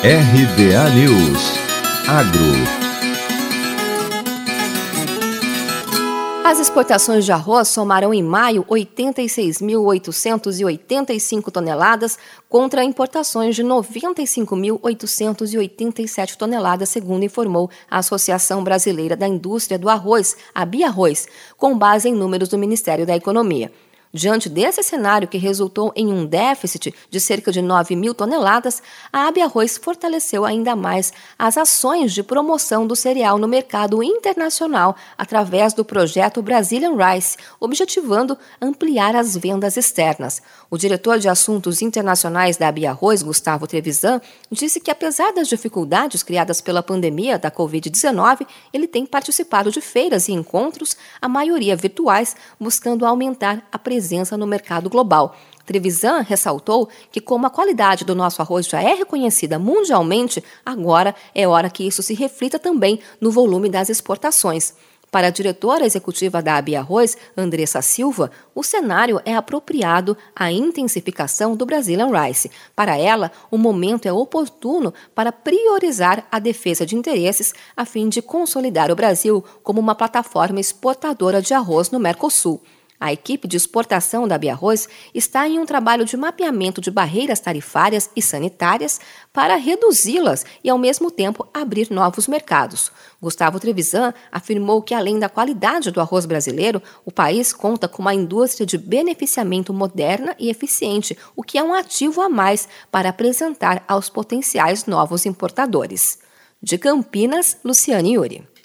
RBA News Agro As exportações de arroz somaram em maio 86.885 toneladas contra importações de 95.887 toneladas, segundo informou a Associação Brasileira da Indústria do Arroz, a Biarroz, com base em números do Ministério da Economia. Diante desse cenário que resultou em um déficit de cerca de 9 mil toneladas, a Abia Arroz fortaleceu ainda mais as ações de promoção do cereal no mercado internacional através do projeto Brazilian Rice, objetivando ampliar as vendas externas. O diretor de Assuntos Internacionais da Abia Arroz, Gustavo Trevisan, disse que apesar das dificuldades criadas pela pandemia da Covid-19, ele tem participado de feiras e encontros, a maioria virtuais, buscando aumentar a presença presença no mercado global. Trevisan ressaltou que, como a qualidade do nosso arroz já é reconhecida mundialmente, agora é hora que isso se reflita também no volume das exportações. Para a diretora executiva da Abia Arroz, Andressa Silva, o cenário é apropriado à intensificação do Brazilian Rice. Para ela, o momento é oportuno para priorizar a defesa de interesses a fim de consolidar o Brasil como uma plataforma exportadora de arroz no Mercosul. A equipe de exportação da Biarroz está em um trabalho de mapeamento de barreiras tarifárias e sanitárias para reduzi-las e, ao mesmo tempo, abrir novos mercados. Gustavo Trevisan afirmou que, além da qualidade do arroz brasileiro, o país conta com uma indústria de beneficiamento moderna e eficiente, o que é um ativo a mais para apresentar aos potenciais novos importadores. De Campinas, Luciane Yuri.